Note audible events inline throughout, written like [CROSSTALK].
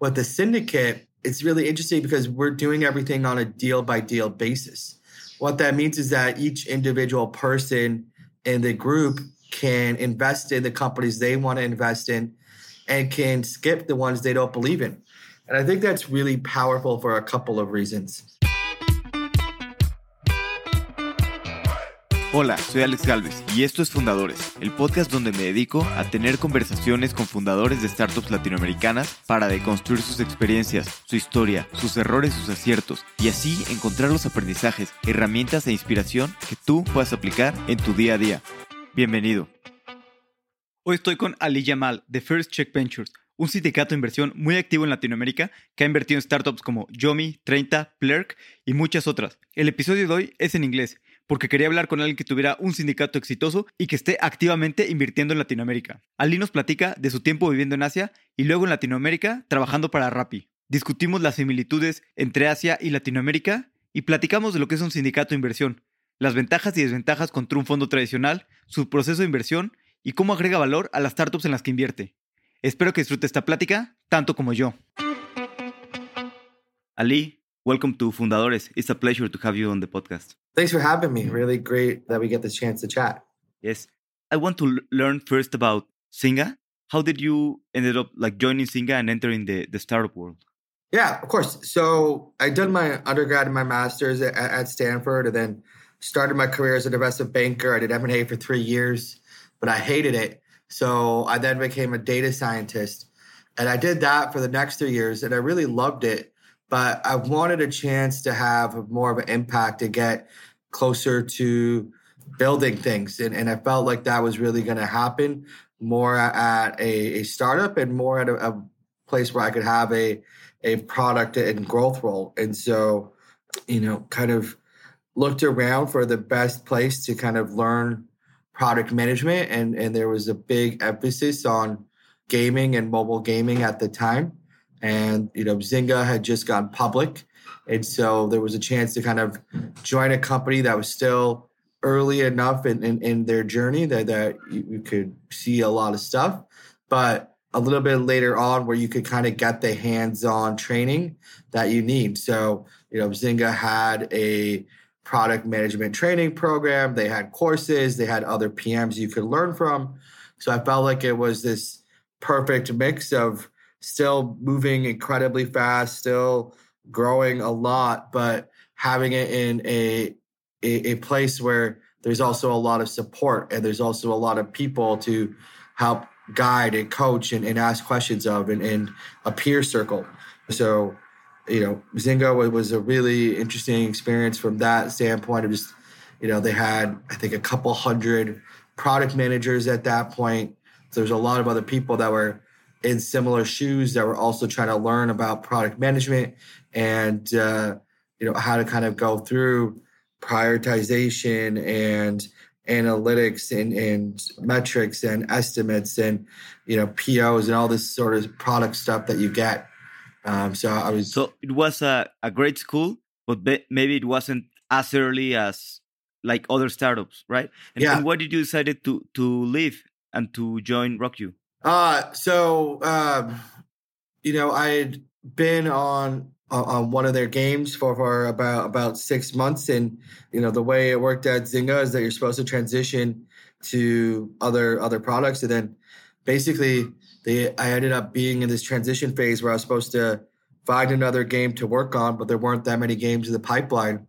with the syndicate, it's really interesting because we're doing everything on a deal by deal basis. What that means is that each individual person in the group can invest in the companies they want to invest in and can skip the ones they don't believe in. And I think that's really powerful for a couple of reasons. Hola, soy Alex Galvez y esto es Fundadores, el podcast donde me dedico a tener conversaciones con fundadores de startups latinoamericanas para deconstruir sus experiencias, su historia, sus errores, sus aciertos y así encontrar los aprendizajes, herramientas e inspiración que tú puedas aplicar en tu día a día. Bienvenido. Hoy estoy con Ali Yamal de First Check Ventures, un sindicato de inversión muy activo en Latinoamérica que ha invertido en startups como Yomi, 30, Plurk y muchas otras. El episodio de hoy es en inglés porque quería hablar con alguien que tuviera un sindicato exitoso y que esté activamente invirtiendo en Latinoamérica. Ali nos platica de su tiempo viviendo en Asia y luego en Latinoamérica trabajando para Rappi. Discutimos las similitudes entre Asia y Latinoamérica y platicamos de lo que es un sindicato de inversión, las ventajas y desventajas contra un fondo tradicional, su proceso de inversión y cómo agrega valor a las startups en las que invierte. Espero que disfrute esta plática tanto como yo. Ali, Welcome to Fundadores. It's a pleasure to have you on the podcast. Thanks for having me. Really great that we get this chance to chat. Yes. I want to learn first about Zynga. How did you ended up like joining Zynga and entering the, the startup world? Yeah, of course. So I did my undergrad and my master's at, at Stanford and then started my career as an investment banker. I did M&A for three years, but I hated it. So I then became a data scientist. And I did that for the next three years and I really loved it but I wanted a chance to have more of an impact to get closer to building things. And, and I felt like that was really going to happen more at a, a, startup and more at a, a, place where I could have a, a product and growth role. And so, you know, kind of looked around for the best place to kind of learn product management. And, and there was a big emphasis on gaming and mobile gaming at the time and you know Zynga had just gone public, and so there was a chance to kind of join a company that was still early enough in, in, in their journey that that you, could see a lot of stuff, but a little bit later on where you could kind of get the hands-on training that you need. So you know Zynga had a product management training program. They had courses. They had other PMs you could learn from. So I felt like it was this perfect mix of still moving incredibly fast, still growing a lot, but having it in a, a, a place where there's also a lot of support and there's also a lot of people to help guide and coach and, and ask questions of and, and a peer circle. So, you know, Zynga was a really interesting experience from that standpoint of just, you know, they had, I think, a couple hundred product managers at that point. So there's a lot of other people that were in similar shoes that were also trying to learn about product management and uh, you know how to kind of go through prioritization and analytics and, and metrics and estimates and you know POs and all this sort of product stuff that you get. Um, so I was so it was a, a great school, but maybe it wasn't as early as like other startups, right? And, yeah. and why did you decided to to leave and to join RockYou? Uh, so, um, you know, I had been on on one of their games for, for about about six months, and you know the way it worked at Zynga is that you're supposed to transition to other other products, and then basically they I ended up being in this transition phase where I was supposed to find another game to work on, but there weren't that many games in the pipeline,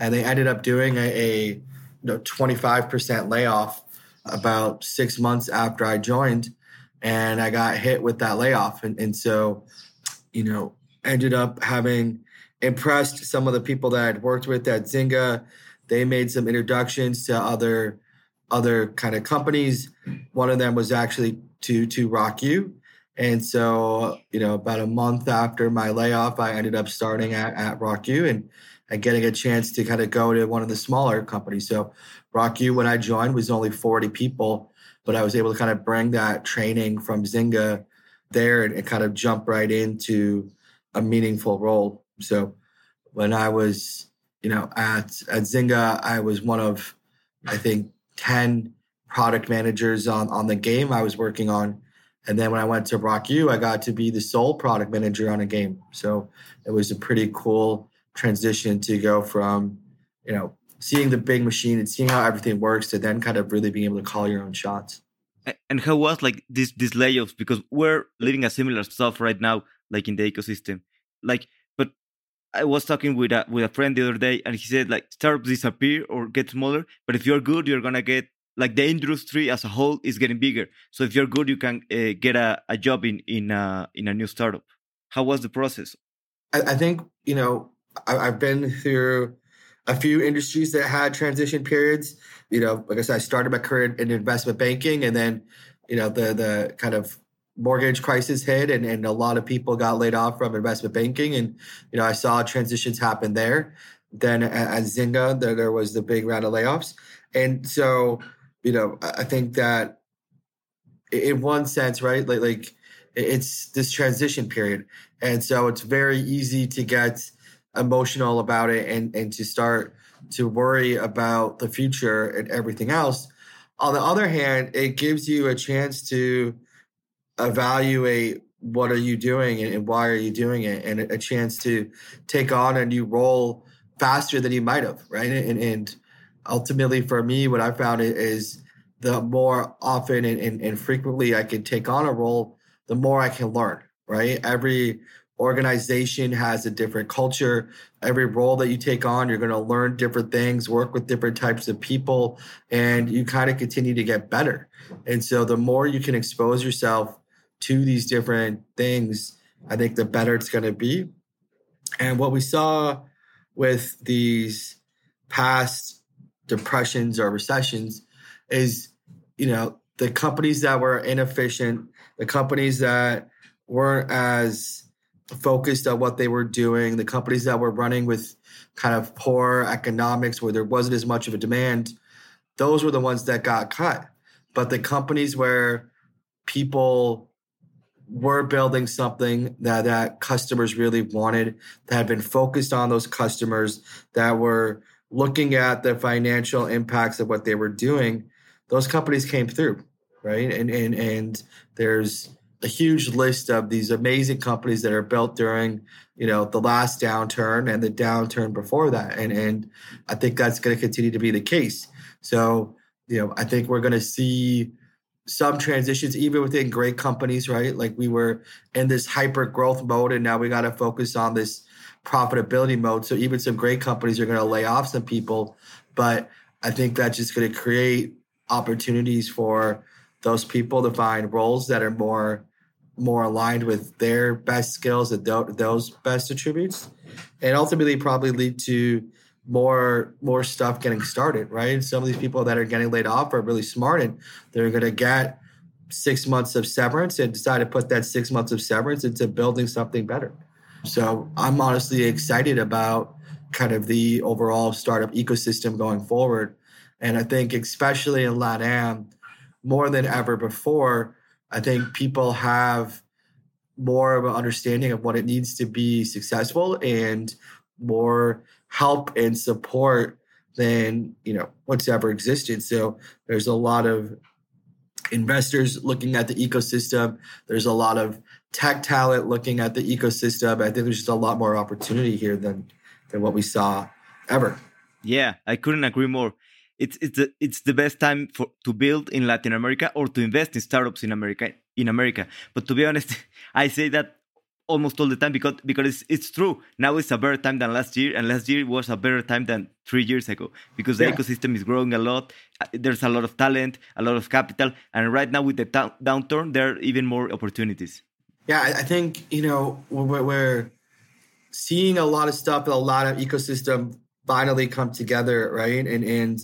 and they ended up doing a, a you know 25% layoff about six months after I joined and I got hit with that layoff. And, and so, you know, ended up having impressed some of the people that I'd worked with at Zynga. They made some introductions to other other kind of companies. One of them was actually to to RockYou. And so, you know, about a month after my layoff, I ended up starting at, at RockYou and, and getting a chance to kind of go to one of the smaller companies. So Rock RockYou, when I joined, was only 40 people but I was able to kind of bring that training from Zynga there and, and kind of jump right into a meaningful role. So when I was, you know, at at Zynga, I was one of, I think, ten product managers on on the game I was working on, And then when I went to RockYou, I got to be the sole product manager on a game. So it was a pretty cool transition to go from, you know, seeing the big machine and seeing how everything works to then kind of really being able to call your own shots. And how was like this these layoffs? Because we're living a similar stuff right now, like in the ecosystem. Like, but I was talking with a with a friend the other day, and he said like startups disappear or get smaller, but if you're good, you're gonna get like the industry as a whole is getting bigger. So if you're good, you can uh, get a, a job in in a in a new startup. How was the process? I, I think you know I, I've been through a few industries that had transition periods. You know, like I said, I started my career in investment banking, and then you know the the kind of mortgage crisis hit, and, and a lot of people got laid off from investment banking, and you know I saw transitions happen there. Then at, at Zynga, there there was the big round of layoffs, and so you know I think that in one sense, right, like like it's this transition period, and so it's very easy to get emotional about it and and to start to worry about the future and everything else. On the other hand, it gives you a chance to evaluate what are you doing and, why are you doing it and a chance to take on a new role faster than you might have right and, and ultimately for me what i found is the more often and, and, and frequently i can take on a role the more i can learn right every organization has a different culture. Every role that you take on, you're going to learn different things, work with different types of people, and you kind of continue to get better. And so the more you can expose yourself to these different things, I think the better it's going to be. And what we saw with these past depressions or recessions is, you know, the companies that were inefficient, the companies that weren't as focused on what they were doing, the companies that were running with kind of poor economics where there wasn't as much of a demand, those were the ones that got cut. But the companies where people were building something that, that customers really wanted, that had been focused on those customers, that were looking at the financial impacts of what they were doing, those companies came through, right? And and and there's a huge list of these amazing companies that are built during you know the last downturn and the downturn before that. And and i think that's going to continue to be the case. So you know i think we're going to see some transitions even within great companies right? Like we were in this hyper growth mode and now we got to focus on this profitability mode. So even some great companies are going to lay off some people but i think that's just going to create opportunities for those people to find roles that are more more aligned with their best skills and those best attributes and ultimately probably lead to more more stuff getting started right? Some of these people that are getting laid off are really smart and they're going to get six months of severance and decide to put that six months of severance into building something better. So i'm honestly excited about kind of the overall startup ecosystem going forward. And i think especially in latam more than ever before I think people have more of an understanding of what it needs to be successful and more help and support than you know what's ever existed. So there's a lot of investors looking at the ecosystem. There's a lot of tech talent looking at the ecosystem. I think there's just a lot more opportunity here than than what we saw ever. Yeah, I couldn't agree more it's it's the, it's the best time for to build in Latin America or to invest in startups in America in America. But to be honest, [LAUGHS] I say that almost all the time because because it's, it's true. Now it's a better time than last year, and last year was a better time than three years ago because the yeah. ecosystem is growing a lot. There's a lot of talent, a lot of capital, and right now with the downturn, there are even more opportunities. Yeah, I think you know we're, we're seeing a lot of stuff, a lot of ecosystem finally come together, right? And and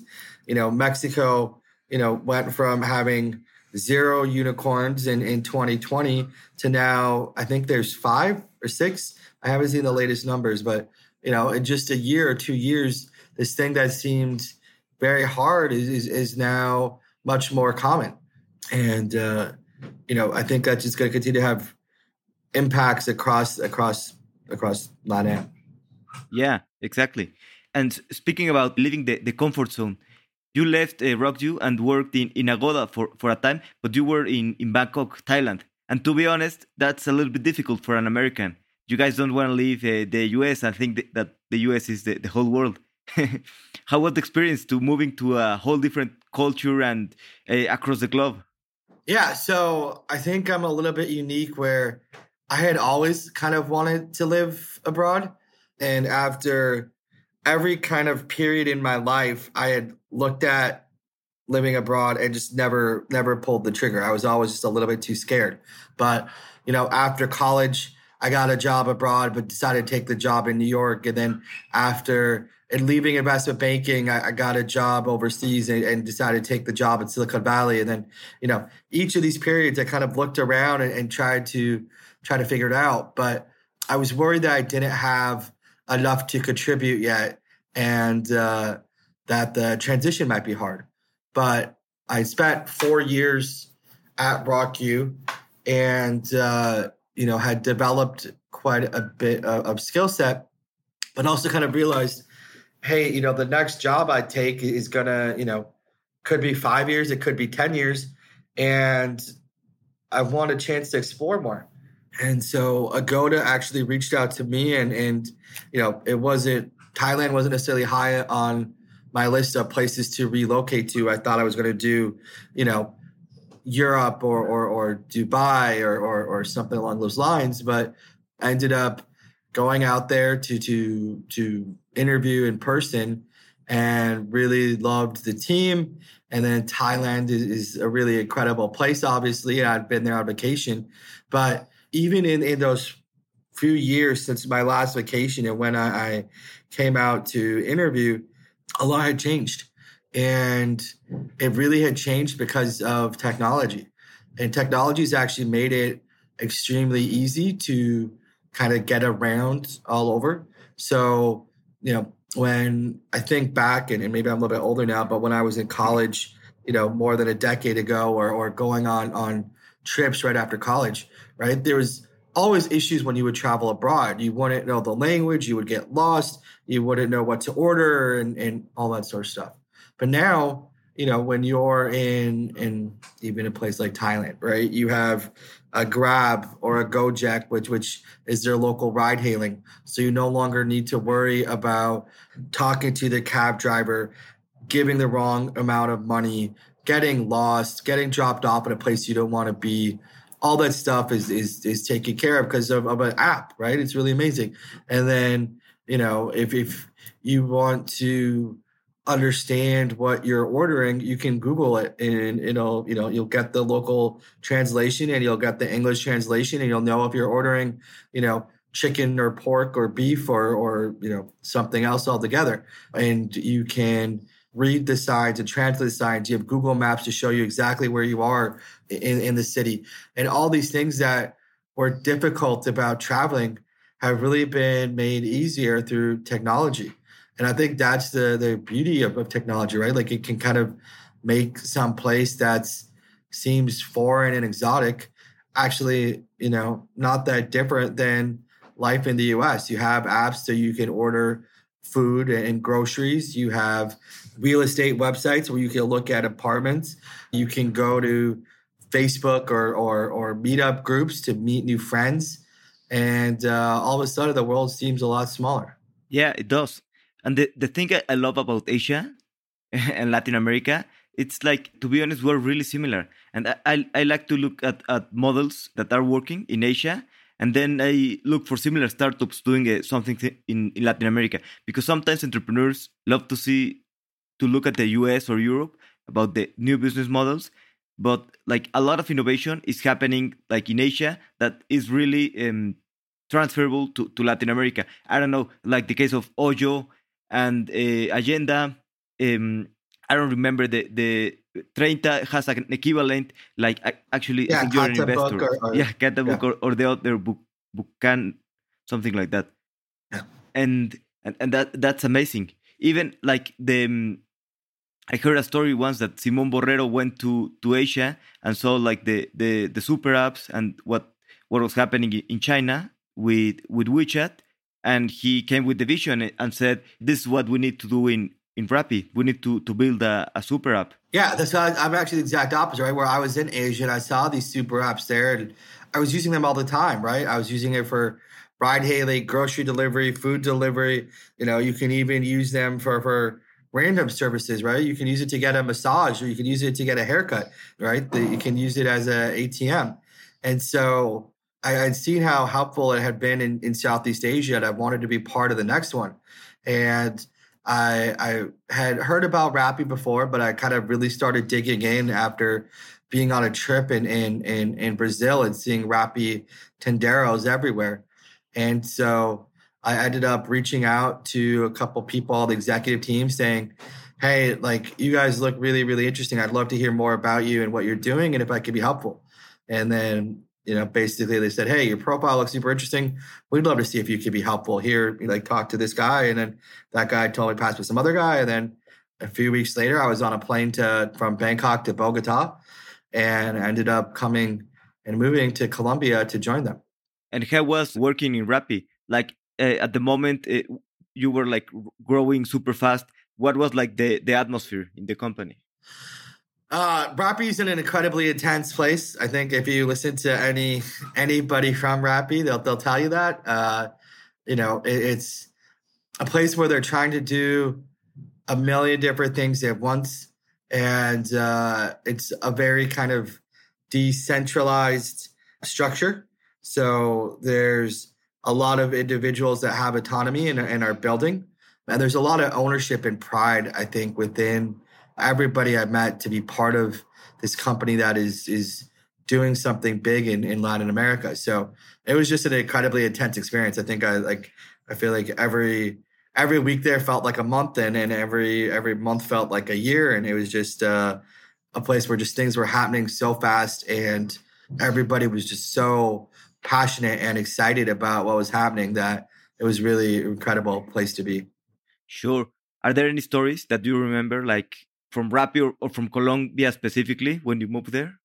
you know, Mexico, you know, went from having zero unicorns in in 2020 to now I think there's five or six. I haven't seen the latest numbers, but you know, in just a year or two years, this thing that seemed very hard is is, is now much more common, and uh, you know, I think that's just going to continue to have impacts across across across Latin. Yeah, exactly. And speaking about leaving the, the comfort zone, you left uh, RockYou and worked in, in Agoda for, for a time, but you were in, in Bangkok, Thailand. And to be honest, that's a little bit difficult for an American. You guys don't want to leave uh, the US and think that the US is the, the whole world. [LAUGHS] How was the experience to moving to a whole different culture and uh, across the globe? Yeah, so I think I'm a little bit unique where I had always kind of wanted to live abroad. And after every kind of period in my life, I had looked at living abroad and just never, never pulled the trigger. I was always just a little bit too scared. But, you know, after college, I got a job abroad, but decided to take the job in New York. And then after and leaving investment banking, I, I got a job overseas and, and, decided to take the job in Silicon Valley. And then, you know, each of these periods, I kind of looked around and, and tried to try to figure it out. But I was worried that I didn't have enough to contribute yet, and uh, that the transition might be hard. But I spent four years at RockYou, and uh, you know had developed quite a bit of, of skill set, but also kind of realized hey, you know, the next job I take is gonna, you know, could be five years, it could be 10 years. And I want a chance to explore more. And so Agoda actually reached out to me and and you know, it wasn't Thailand wasn't necessarily high on my list of places to relocate to. I thought I was gonna do, you know, Europe or or, or Dubai or, or or something along those lines. But I ended up going out there to to to interview in person and really loved the team. And then Thailand is, is a really incredible place, obviously. I'd been there on vacation. But even in, in those few years since my last vacation and when I, I came out to interview, a lot had changed. And it really had changed because of technology. And technology has actually made it extremely easy to kind of get around all over. So, you know, when I think back, and, and, maybe I'm a little bit older now, but when I was in college, you know, more than a decade ago, or or going on on trips right after college, right? There was always issues when you would travel abroad. You wouldn't know the language, you would get lost, you wouldn't know what to order, and and all that sort of stuff. But now, you know, when you're in in even a place like Thailand, right? You have a Grab or a Gojek, which which is their local ride hailing. So you no longer need to worry about talking to the cab driver, giving the wrong amount of money, getting lost, getting dropped off at a place you don't want to be. All that stuff is is is taken care of because of, of an app, right? It's really amazing. And then, you know, if if you want to understand what you're ordering, you can Google it and it'll, you know, you'll get the local translation and you'll get the English translation and you'll know if you're ordering, you know, chicken or pork or beef or or you know something else altogether. And you can read the signs and translate the signs. You have Google Maps to show you exactly where you are in, in the city. And all these things that were difficult about traveling have really been made easier through technology. And I think that's the the beauty of, of technology, right? Like it can kind of make some place that seems foreign and exotic actually, you know, not that different than life in the US. You have apps so you can order food and groceries. You have real estate websites where you can look at apartments. You can go to Facebook or or, or meetup groups to meet new friends. And uh, all of a sudden, the world seems a lot smaller. Yeah, it does. And the, the thing I love about Asia [LAUGHS] and Latin America, it's like, to be honest, we're really similar. And I, I, like to look at, at models that are working in Asia. And then I look for similar startups doing uh, something in, in Latin America. Because sometimes entrepreneurs love to see, to look at the US or Europe about the new business models but like a lot of innovation is happening like in asia that is really um, transferable to, to latin america i don't know like the case of oyo and uh, Agenda. Um, I don't remember the the Treinta has an equivalent, like actually yeah, you're an investor. Or, yeah, get the book yeah. or, or, the other book, book can something like that. Yeah. And, and and that that's amazing. Even like the um, I heard a story once that Simon Borrero went to to Asia and saw like the the the super apps and what what was happening in China with with WeChat and he came with the vision and said, "This is what we need to do in in Rappi. We need to to build a, a super app." Yeah, that's how I'm actually the exact opposite, right? Where I was in Asia and I saw these super apps there, and I was using them all the time, right? I was using it for ride hailing, grocery delivery, food delivery. You know, you can even use them for for random services, right? You can use it to get a massage, or you can use it to get a haircut, right? You can use it as a ATM, and so I had seen how helpful it had been in, in Southeast Asia, and I wanted to be part of the next one. And I I had heard about Rappi before, but I kind of really started digging in after being on a trip in in in, in Brazil and seeing Rappi tenderos everywhere. And so I ended up reaching out to a couple people, the executive team, saying, Hey, like you guys look really, really interesting. I'd love to hear more about you and what you're doing and if I could be helpful. And then you know, basically they said, Hey, your profile looks super interesting. We'd love to see if you could be helpful here. Like talk to this guy. And then that guy told me pass with some other guy. And then a few weeks later, I was on a plane to from Bangkok to Bogota and ended up coming and moving to Colombia to join them. And how was working in Rappi? Like at the moment, it, you were like growing super fast. What was like the, the atmosphere in the company? Uh, Rappi is in an incredibly intense place. I think if you listen to any anybody from Rappi, they'll they'll tell you that. Uh, you know, it, it's a place where they're trying to do a million different things at once, and uh, it's a very kind of decentralized structure. So there's a lot of individuals that have autonomy and, and are building, and there's a lot of ownership and pride. I think within everybody I met to be part of this company that is is doing something big in, in Latin America. So it was just an incredibly intense experience. I think I like I feel like every every week there felt like a month and and every every month felt like a year and it was just uh, a place where just things were happening so fast and everybody was just so passionate and excited about what was happening that it was really incredible place to be. Sure. Are there any stories that you remember like from Rappi or, or from Colombia specifically when you moved there?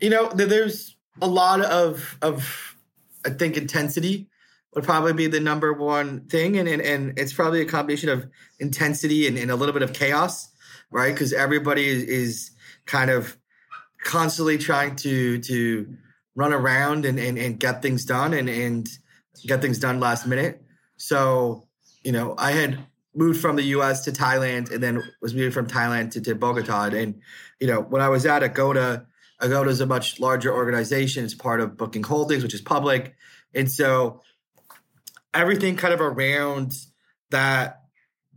You know, there's a lot of of I think intensity would probably be the number one thing, and and, and it's probably a combination of intensity and, and a little bit of chaos, right? Because everybody is, is kind of constantly trying to to run around and, and, and get things done and, and get things done last minute. So, you know, I had moved from the US to Thailand and then was moving from Thailand to, to Bogota. And, you know, when I was at Agoda, Agoda is a much larger organization. It's part of Booking Holdings, which is public. And so everything kind of around that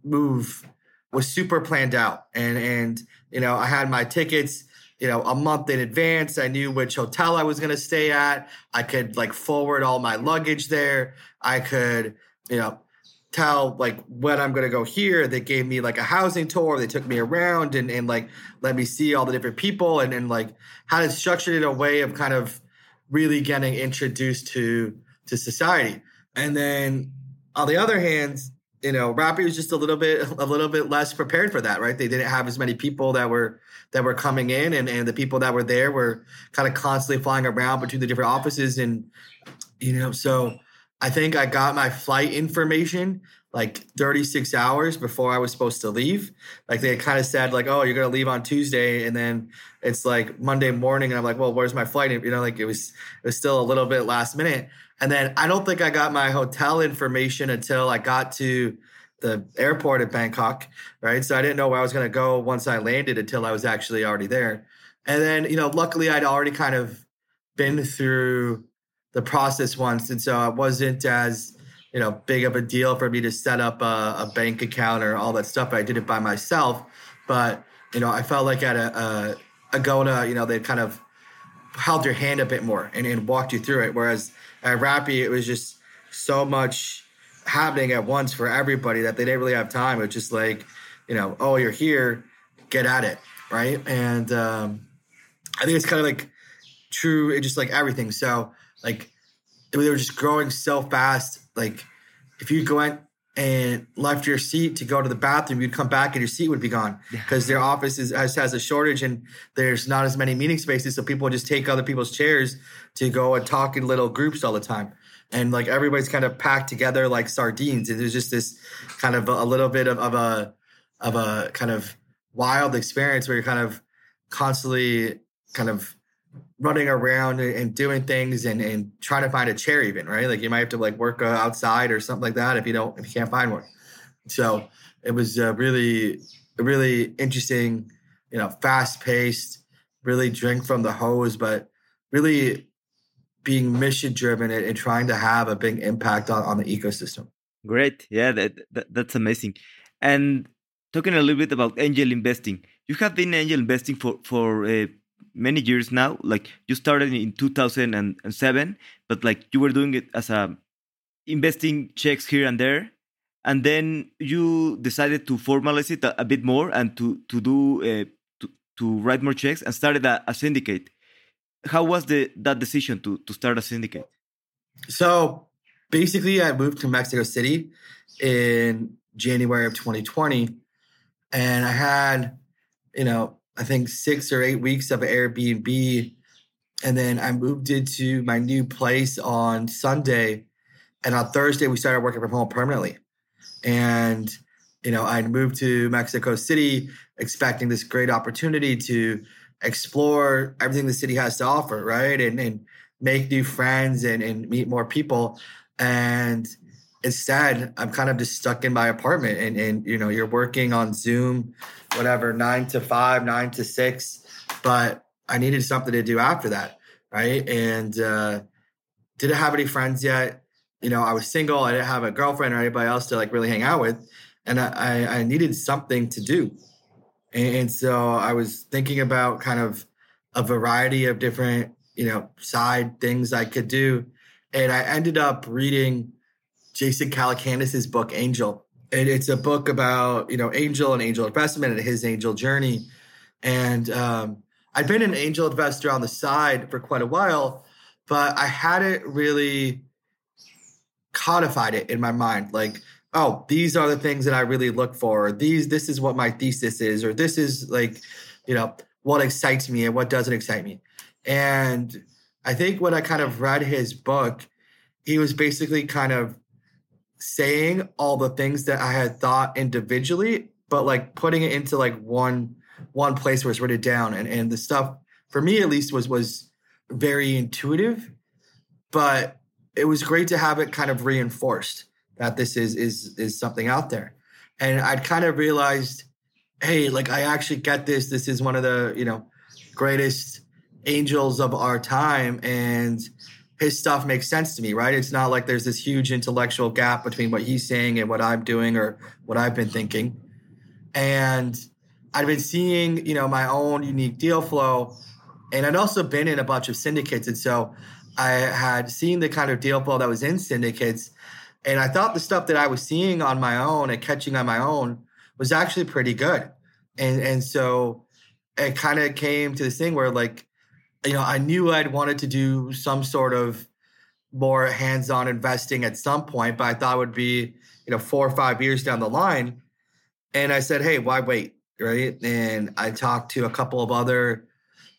move was super planned out. And, and, you know, I had my tickets, you know, a month in advance. I knew which hotel I was going to stay at. I could like forward all my luggage there. I could, you know, tell like when I'm gonna go here. They gave me like a housing tour. They took me around and, and like let me see all the different people and, and like had it structured in a way of kind of really getting introduced to to society. And then on the other hand, you know, Rappi was just a little bit a little bit less prepared for that, right? They didn't have as many people that were that were coming in and, and the people that were there were kind of constantly flying around between the different offices and you know, so I think I got my flight information like 36 hours before I was supposed to leave. Like they kind of said, like, oh, you're gonna leave on Tuesday, and then it's like Monday morning, and I'm like, well, where's my flight? You know, like it was it was still a little bit last minute. And then I don't think I got my hotel information until I got to the airport at Bangkok, right? So I didn't know where I was gonna go once I landed until I was actually already there. And then, you know, luckily I'd already kind of been through the process once, and so it wasn't as you know big of a deal for me to set up a, a bank account or all that stuff. I did it by myself, but you know I felt like at a, a Agoda, you know they kind of held your hand a bit more and, and walked you through it. Whereas at Rappi, it was just so much happening at once for everybody that they didn't really have time. It was just like, you know, oh, you're here, get at it, right? And um, I think it's kind of like true, it just like everything. So like they were just growing so fast. Like if you went and left your seat to go to the bathroom, you'd come back and your seat would be gone because their office is, has, has a shortage and there's not as many meeting spaces. So people just take other people's chairs to go and talk in little groups all the time. And like everybody's kind of packed together like sardines. And there's just this kind of a, little bit of, of a of a kind of wild experience where you're kind of constantly kind of running around and doing things and, and trying to find a chair even right like you might have to like work uh, outside or something like that if you don't if you can't find one so it was uh, really really interesting you know fast paced really drink from the hose but really being mission driven and, and, trying to have a big impact on, on the ecosystem great yeah that, that that's amazing and talking a little bit about angel investing you have been angel investing for for uh, many years now. Like you started in 2007, but like you were doing it as a investing checks here and there, and then you decided to formalize it a, a bit more and to to do uh, to to write more checks and started a, a syndicate. How was the that decision to to start a syndicate? So basically, I moved to Mexico City in January of 2020, and I had you know I think six or eight weeks of Airbnb. And then I moved into my new place on Sunday. And on Thursday, we started working from home permanently. And, you know, I moved to Mexico City expecting this great opportunity to explore everything the city has to offer, right? And, and make new friends and, and meet more people. And instead, I'm kind of just stuck in my apartment and, and you know, you're working on Zoom whatever, nine to five, nine to six. But I needed something to do after that. Right. And uh, didn't have any friends yet. You know, I was single. I didn't have a girlfriend or anybody else to like really hang out with. And I, I needed something to do. And so I was thinking about kind of a variety of different, you know, side things I could do. And I ended up reading Jason Calacanis's book, Angel. And it's a book about you know angel and angel investment and his angel journey. And um, i'd been an angel investor on the side for quite a while but i hadn't really codified it in my mind. Like oh these are the things that i really look for. These this is what my thesis is or this is like you know what excites me and what doesn't excite me. And i think when i kind of read his book he was basically kind of saying all the things that I had thought individually, but like putting it into like one one place where it's written down. And and the stuff for me at least was was very intuitive, but it was great to have it kind of reinforced that this is is is something out there. And I'd kind of realized, hey, like I actually get this. This is one of the, you know, greatest angels of our time. And his stuff makes sense to me, right? It's not like there's this huge intellectual gap between what he's saying and what I'm doing or what I've been thinking. And I've been seeing, you know, my own unique deal flow. And I'd also been in a bunch of syndicates. And so I had seen the kind of deal flow that was in syndicates. And I thought the stuff that I was seeing on my own and catching on my own was actually pretty good. And and so it kind of came to this thing where like you know, I knew I'd wanted to do some sort of more hands-on investing at some point, but I thought it would be, you know, four or five years down the line. And I said, hey, why wait? Right. And I talked to a couple of other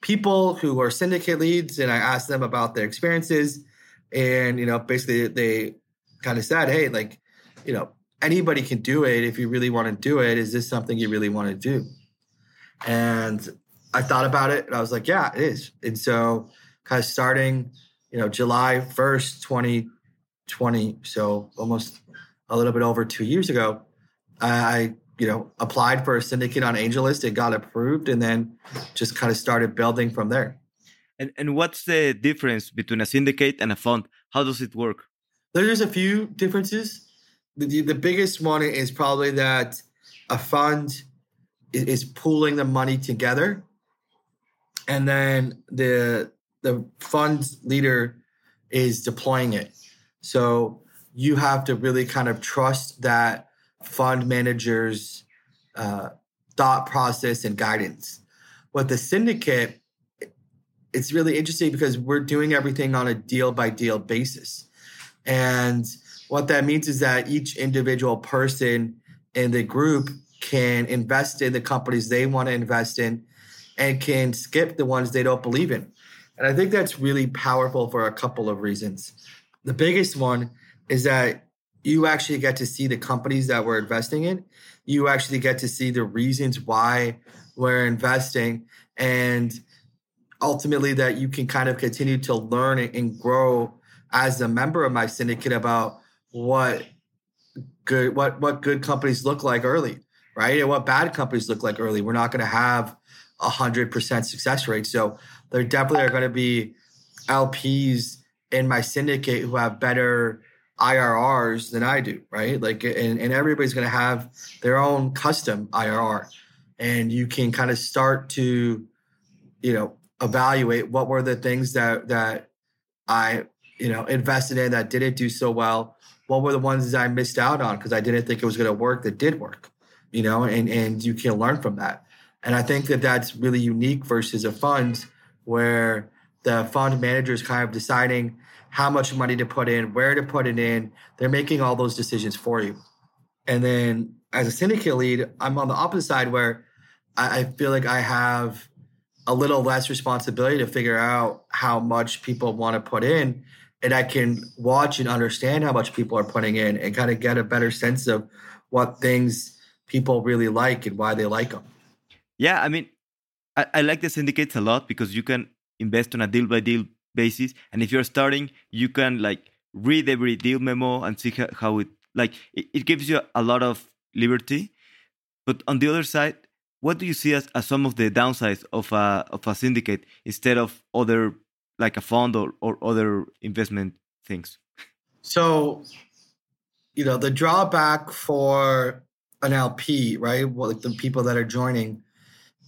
people who are syndicate leads and I asked them about their experiences. And, you know, basically they kind of said, hey, like, you know, anybody can do it if you really want to do it. Is this something you really want to do? And I thought about it and I was like, yeah, it is. And so kind of starting, you know, July 1st, 2020, so almost a little bit over two years ago, I, you know, applied for a syndicate on AngelList. It got approved and then just kind of started building from there. And, and what's the difference between a syndicate and a fund? How does it work? There's a few differences. The, the biggest one is probably that a fund is, is pooling the money together and then the the fund leader is deploying it. So you have to really kind of trust that fund manager's uh, thought process and guidance. With the syndicate, it's really interesting because we're doing everything on a deal by deal basis. And what that means is that each individual person in the group can invest in the companies they want to invest in and can skip the ones they don't believe in. And I think that's really powerful for a couple of reasons. The biggest one is that you actually get to see the companies that we're investing in. You actually get to see the reasons why we're investing. And ultimately that you can kind of continue to learn and grow as a member of my syndicate about what good what what good companies look like early, right? And what bad companies look like early. We're not going to have a hundred percent success rate. So there definitely are going to be LPs in my syndicate who have better IRRs than I do, right? Like, and, and everybody's going to have their own custom IRR. And you can kind of start to, you know, evaluate what were the things that, that I, you know, invested in that didn't do so well. What were the ones that I missed out on because I didn't think it was going to work that did work, you know, and, and you can learn from that. And I think that that's really unique versus a fund where the fund manager is kind of deciding how much money to put in, where to put it in. They're making all those decisions for you. And then as a syndicate lead, I'm on the opposite side where I, I feel like I have a little less responsibility to figure out how much people want to put in. And I can watch and understand how much people are putting in and kind of get a better sense of what things people really like and why they like them. Yeah, I mean, I, I like the syndicates a lot because you can invest on a deal by deal basis. And if you're starting, you can like read every deal memo and see how it like it, it gives you a lot of liberty. But on the other side, what do you see as, as some of the downsides of a of a syndicate instead of other like a fund or, or other investment things? So, you know, the drawback for an LP, right? Well, like the people that are joining,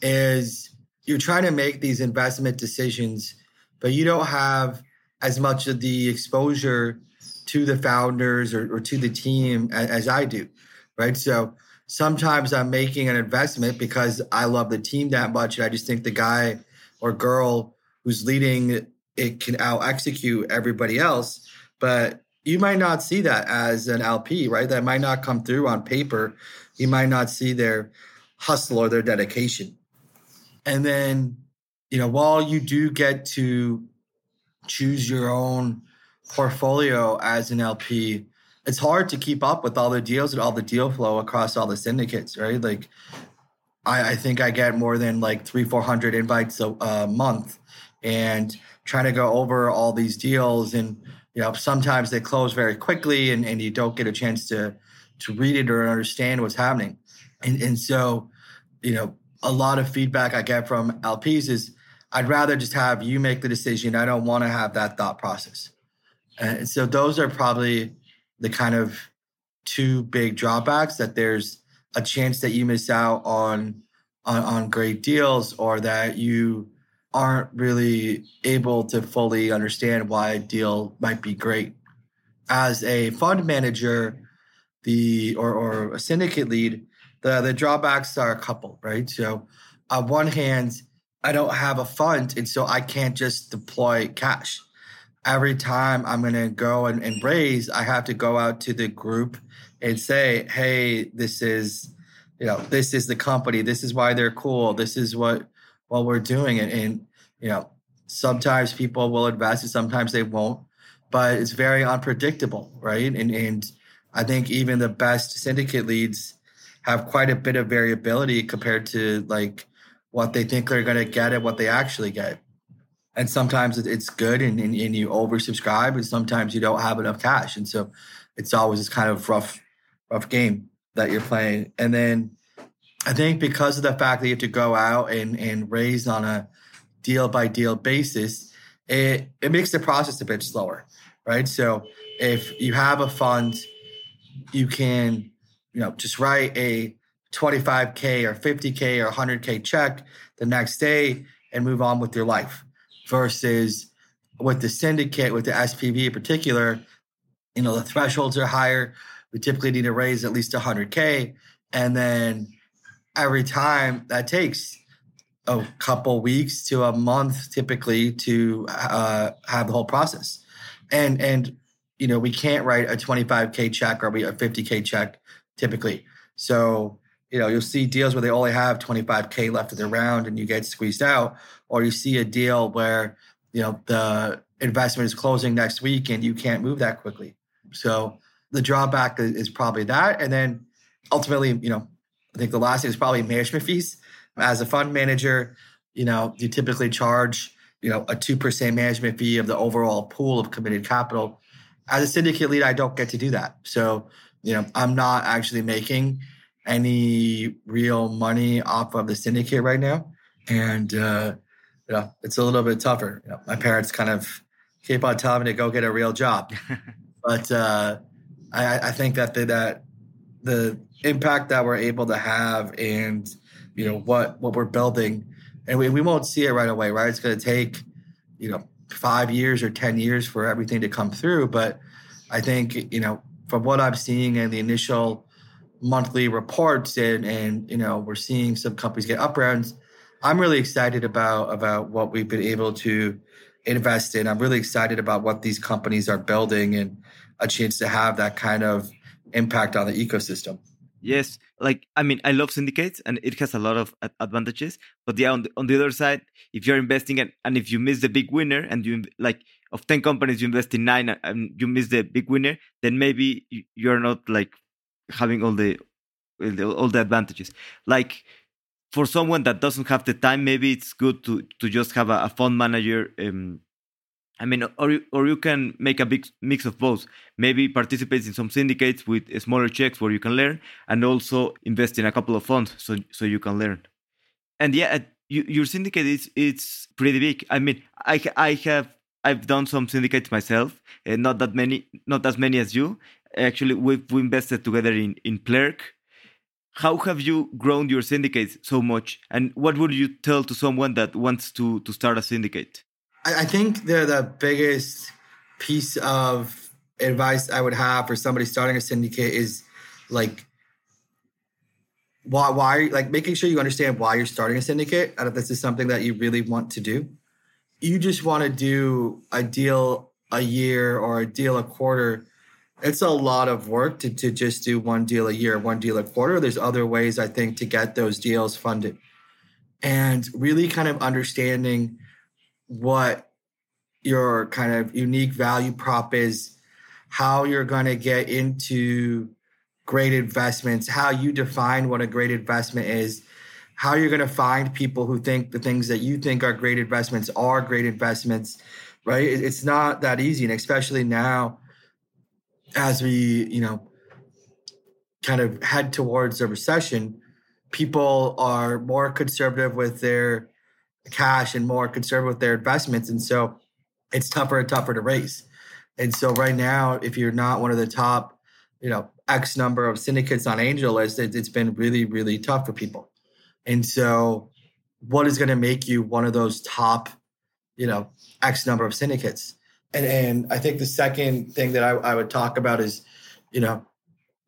is you're trying to make these investment decisions but you don't have as much of the exposure to the founders or, or to the team as, as, I do, right? So sometimes I'm making an investment because I love the team that much. And I just think the guy or girl who's leading it can out execute everybody else. But you might not see that as an LP, right? That might not come through on paper. You might not see their hustle or their dedication. And then you know, while you do get to choose your own portfolio as an LP, it's hard to keep up with all the deals and all the deal flow across all the syndicates, right? Like, I, I think I get more than like three, 400 invites a, a month and trying to go over all these deals. And, you know, sometimes they close very quickly and, and you don't get a chance to, to read it or understand what's happening. And, and so, you know, a lot of feedback I get from LPs is, I'd rather just have you make the decision. I don't want to have that thought process. And so those are probably the kind of two big drawbacks that there's a chance that you miss out on on, on great deals or that you aren't really able to fully understand why a deal might be great. As a fund manager, the or, or a syndicate lead, the the drawbacks are a couple, right? So on one hand, I don't have a fund, and so I can't just deploy cash. Every time I'm going to go and, and raise, I have to go out to the group and say, "Hey, this is, you know, this is the company. This is why they're cool. This is what what we're doing." And, and you know, sometimes people will invest, and sometimes they won't. But it's very unpredictable, right? And and I think even the best syndicate leads have quite a bit of variability compared to like what they think they're going to get and what they actually get. And sometimes it's good and, and, and, you oversubscribe, and sometimes you don't have enough cash. And so it's always this kind of rough, rough game that you're playing. And then I think because of the fact that you have to go out and, and raise on a deal by deal basis, it, it makes the process a bit slower, right? So if you have a fund, you can, you know, just write a 25K or 50K or 100K check the next day and move on with your life. Versus with the syndicate, with the SPV in particular, you know, the thresholds are higher. We typically need to raise at least 100K. And then every time that takes a couple weeks to a month typically to uh, have the whole process. And, and, you know, we can't write a 25K check or we a 50K check typically. So you know, you'll see deals where they only have 25K left of their round and you get squeezed out, or you see a deal where, you know, the investment is closing next week and you can't move that quickly. So the drawback is probably that. And then ultimately, you know, I think the last thing is probably management fees. As a fund manager, you know, you typically charge you know, a 2% management fee of the overall pool of committed capital. As a syndicate lead, I don't get to do that. So, you know, I'm not actually making any real money off of the syndicate right now. And, uh, you know, it's a little bit tougher. You know, my parents kind of keep on telling me to go get a real job. [LAUGHS] but uh, I, I think that the, that the impact that we're able to have and, you know, what, what we're building – and we, we won't see it right away, right? It's going to take, you know, five years or 10 years for everything to come through. But I think, you know, from what I'm seeing in the initial monthly reports and, and, you know, we're seeing some companies get up rounds. I'm really excited about, about what we've been able to invest in. I'm really excited about what these companies are building and a chance to have that kind of impact on the ecosystem. Yes, like I mean, I love syndicates and it has a lot of advantages. But yeah, on the, on the other side, if you're investing and, and if you miss the big winner and you like of ten companies you invest in nine and you miss the big winner, then maybe you're not like having all the all the advantages. Like for someone that doesn't have the time, maybe it's good to to just have a, a fund manager um, I mean, or or you can make a big mix of both. Maybe participate in some syndicates with smaller checks where you can learn, and also invest in a couple of funds so so you can learn. And yeah, you, your syndicate is it's pretty big. I mean, I I have I've done some syndicates myself, uh, not that many, not as many as you. Actually, we've we invested together in in Plurk. How have you grown your syndicates so much? And what would you tell to someone that wants to to start a syndicate? I, think the the biggest piece of advice I would have for somebody starting a syndicate is like why why like making sure you understand why you're starting a syndicate and if this is something that you really want to do. You just want to do a deal a year or a deal a quarter. It's a lot of work to, to just do one deal a year, one deal a quarter. There's other ways I think to get those deals funded. And really kind of understanding what your kind of unique value prop is, how you're going to get into great investments, how you define what a great investment is, how you're going to find people who think the things that you think are great investments are great investments, right? It's not that easy. And especially now, as we, you know, kind of head towards a recession, people are more conservative with their cash and more conservative with their investments. And so it's tougher and tougher to raise. And so right now, if you're not one of the top, you know, X number of syndicates on AngelList, it, it's been really, really tough for people. And so what is going to make you one of those top, you know, X number of syndicates? And and I think the second thing that I, I would talk about is, you know,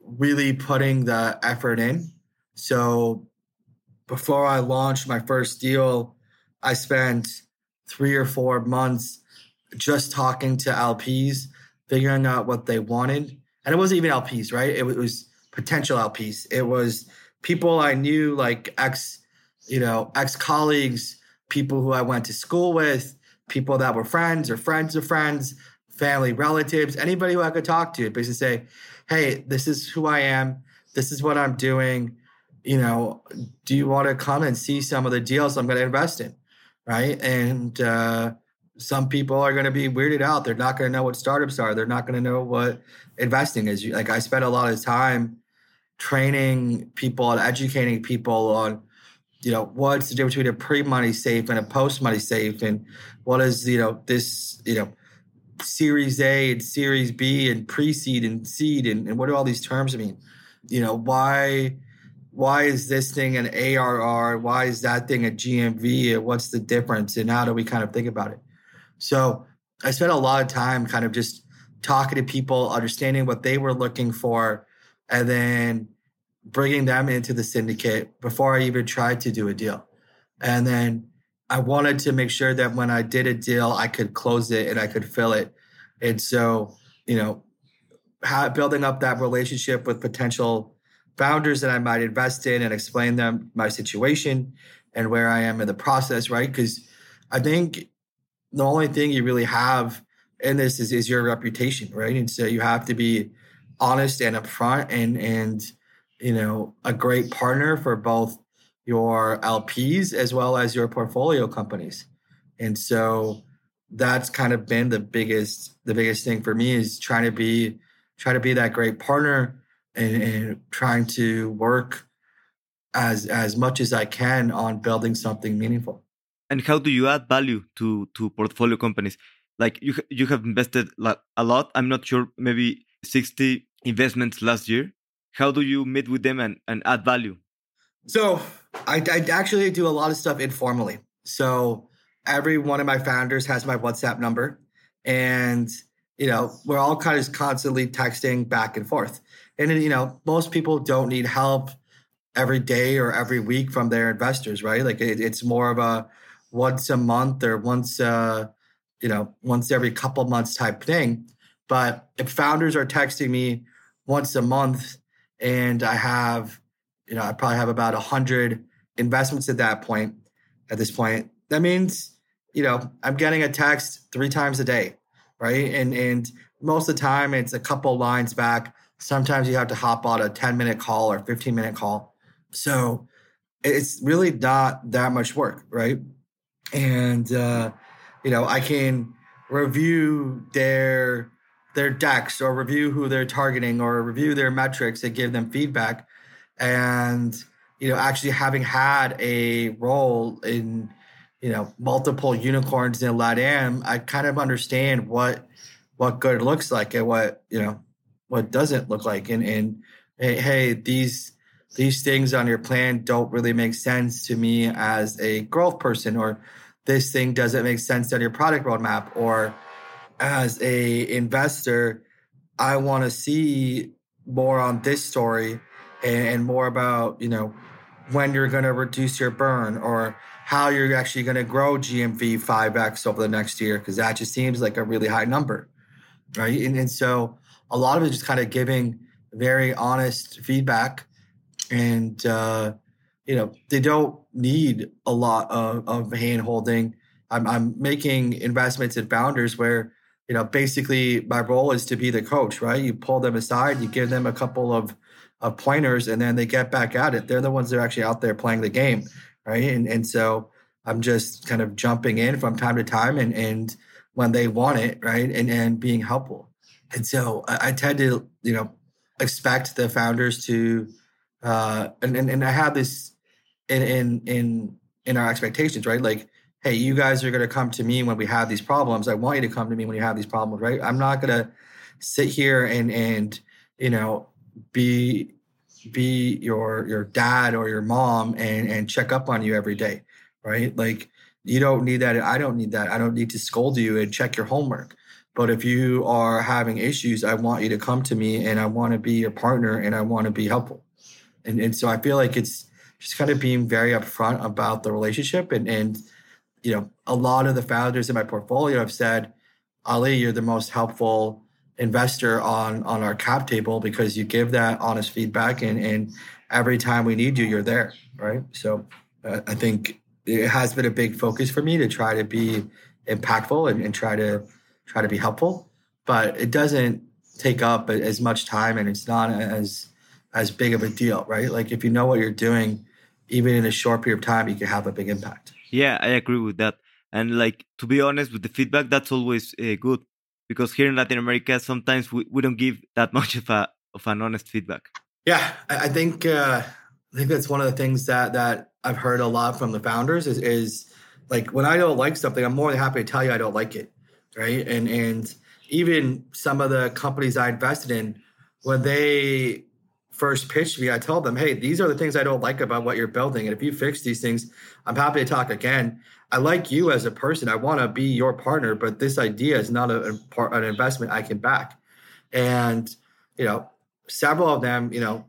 really putting the effort in. So before I launched my first deal, I spent three or four months just talking to LPs, figuring out what they wanted. And it wasn't even LPs, right? It was potential LPs. It was people I knew, like ex, you know, ex colleagues, people who I went to school with, people that were friends or friends of friends, family, relatives, anybody who I could talk to. Basically say, hey, this is who I am. This is what I'm doing. You know, do you want to come and see some of the deals I'm going to invest in? Right? And uh, some people are going to be weirded out. They're not going to know what startups are. They're not going to know what investing is. Like I spent a lot of time training people and educating people on, you know, what's the difference between a pre-money safe and a post-money safe, and what is you know this you know Series A and Series B and pre-seed and seed and, and what do all these terms mean? You know why why is this thing an ARR? Why is that thing a GMV? What's the difference? And how do we kind of think about it? So I spent a lot of time kind of just talking to people, understanding what they were looking for, and then bringing them into the syndicate before I even tried to do a deal. And then I wanted to make sure that when I did a deal, I could close it and I could fill it. And so, you know, how, building up that relationship with potential founders that I might invest in and explain them my situation and where I am in the process, right? Because I think the only thing you really have in this is, is your reputation, right? And so you have to be honest and upfront and and you know a great partner for both your LPs as well as your portfolio companies. And so that's kind of been the biggest the biggest thing for me is trying to be try to be that great partner and, and trying to work as as much as I can on building something meaningful. And how do you add value to to portfolio companies? Like you you have invested a lot. I'm not sure, maybe 60 investments last year. How do you meet with them and, and add value? So I, I actually do a lot of stuff informally. So every one of my founders has my WhatsApp number, and you know we're all kind of constantly texting back and forth. And you know most people don't need help every day or every week from their investors, right? Like it, it's more of a once a month or once uh you know once every couple months type thing. But if founders are texting me once a month and I have you know I probably have about a hundred investments at that point at this point that means you know i'm getting a text three times a day right and and most of the time it's a couple lines back sometimes you have to hop on a 10 minute call or 15 minute call. So it's really not that much work right? And uh you know i can review their their decks or review who they're targeting or review their metrics and give them feedback. And you know actually having had a role in you know multiple unicorns in LATAM, I kind of understand what what good looks like and what you know what doesn't look like. And and hey, hey, these these things on your plan don't really make sense to me as a growth person, or this thing doesn't make sense on your product roadmap, or as a investor, I want to see more on this story and, and more about you know when you're going to reduce your burn or how you're actually going to grow GMV 5x over the next year, because that just seems like a really high number. Right. And, and so a lot of it is just kind of giving very honest feedback. And, uh, you know, they don't need a lot of, of hand holding. I'm, I'm making investments in founders where, you know, basically my role is to be the coach, right? You pull them aside, you give them a couple of, of pointers, and then they get back at it. They're the ones that are actually out there playing the game right? And and so I'm just kind of jumping in from time to time and and when they want it, right? And and being helpful. And so I, I tend to, you know, expect the founders to uh and, and, and I have this in in in in our expectations, right? Like, hey, you guys are gonna come to me when we have these problems. I want you to come to me when you have these problems, right? I'm not gonna sit here and and you know be be your your dad or your mom and and check up on you every day right like you don't need that i don't need that i don't need to scold you and check your homework but if you are having issues i want you to come to me and i want to be your partner and i want to be helpful. And and so i feel like it's just kind of being very upfront about the relationship and and you know a lot of the founders in my portfolio have said ali you're the most helpful investor on on our cap table because you give that honest feedback and and every time we need you you're there right? So uh, i think it has been a big focus for me to try to be impactful and, and try to try to be helpful but it doesn't take up as much time and it's not as as big of a deal right? Like if you know what you're doing even in a short period of time you can have a big impact. Yeah i agree with that. And like to be honest with the feedback that's always uh, good because here in Latin America, sometimes we, we don't give that [LAUGHS] much of a of an honest feedback. Yeah, I think uh, I think that's one of the things that that I've heard a lot from the founders is is like when I don't like something, I'm more than happy to tell you I don't like it, right? And and even some of the companies I invested in, when they first pitched me, I told them, hey, these are the things I don't like about what you're building. And if you fix these things, I'm happy to talk again. I like you as a person. I want to be your partner, but this idea is not a, an investment I can back. And you know, several of them, you know,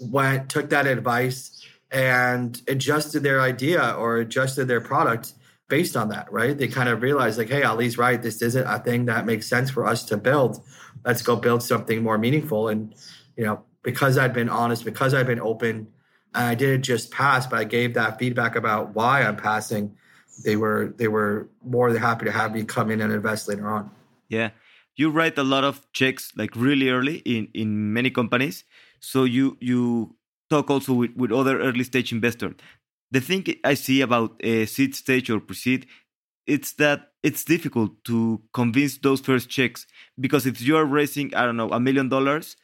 went took that advice and adjusted their idea or adjusted their product based on that. Right? They kind of realized like, hey, Ali's right. This isn't a thing that makes sense for us to build. Let's go build something more meaningful. And you know, because I'd been honest, because I've been open, and I didn't just pass, but I gave that feedback about why I'm passing they were they were more than happy to have me come in and invest later on. Yeah, you write a lot of checks like really early in in many companies. So you you talk also with, with other early stage investors. The thing I see about uh, a seed stage or pre-seed, it's that it's difficult to convince those first checks because if you are raising, I don't know, a million dollars,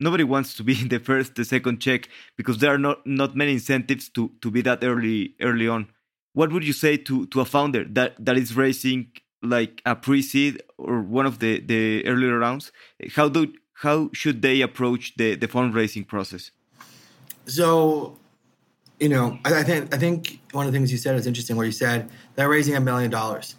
nobody wants to be in [LAUGHS] the first, the second check because there are not not many incentives to to be that early early on. What would you say to to a founder that that is raising like a pre-seed or one of the the earlier rounds? How do how should they approach the the fundraising process? So, you know, I, I think I think one of the things you said is interesting. Where you said they're raising a million dollars,